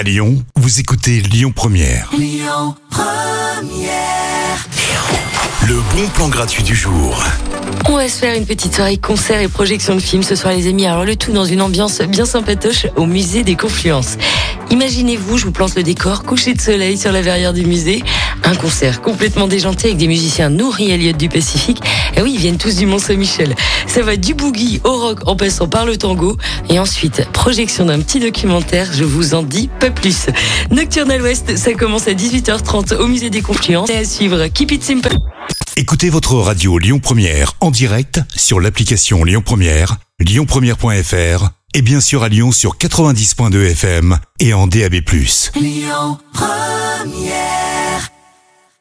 À Lyon, vous écoutez Lyon Première. Le bon plan gratuit du jour. On va se faire une petite soirée concert et projection de films ce soir les amis. Alors le tout dans une ambiance bien sympatoche au musée des Confluences. Imaginez-vous, je vous plante le décor, coucher de soleil sur la verrière du musée, un concert complètement déjanté avec des musiciens nourris Elliott du Pacifique. Et oui, ils viennent tous du Mont Saint-Michel. Ça va du boogie au rock en passant par le tango. Et ensuite, projection d'un petit documentaire, je vous en dis pas plus. Nocturnal West, ça commence à 18h30 au musée des Confluences. Et à suivre, Keep It Simple. Écoutez votre radio Lyon Première en direct sur l'application Lyon Première, lyonpremière.fr et bien sûr à Lyon sur 90.2 FM et en DAB+.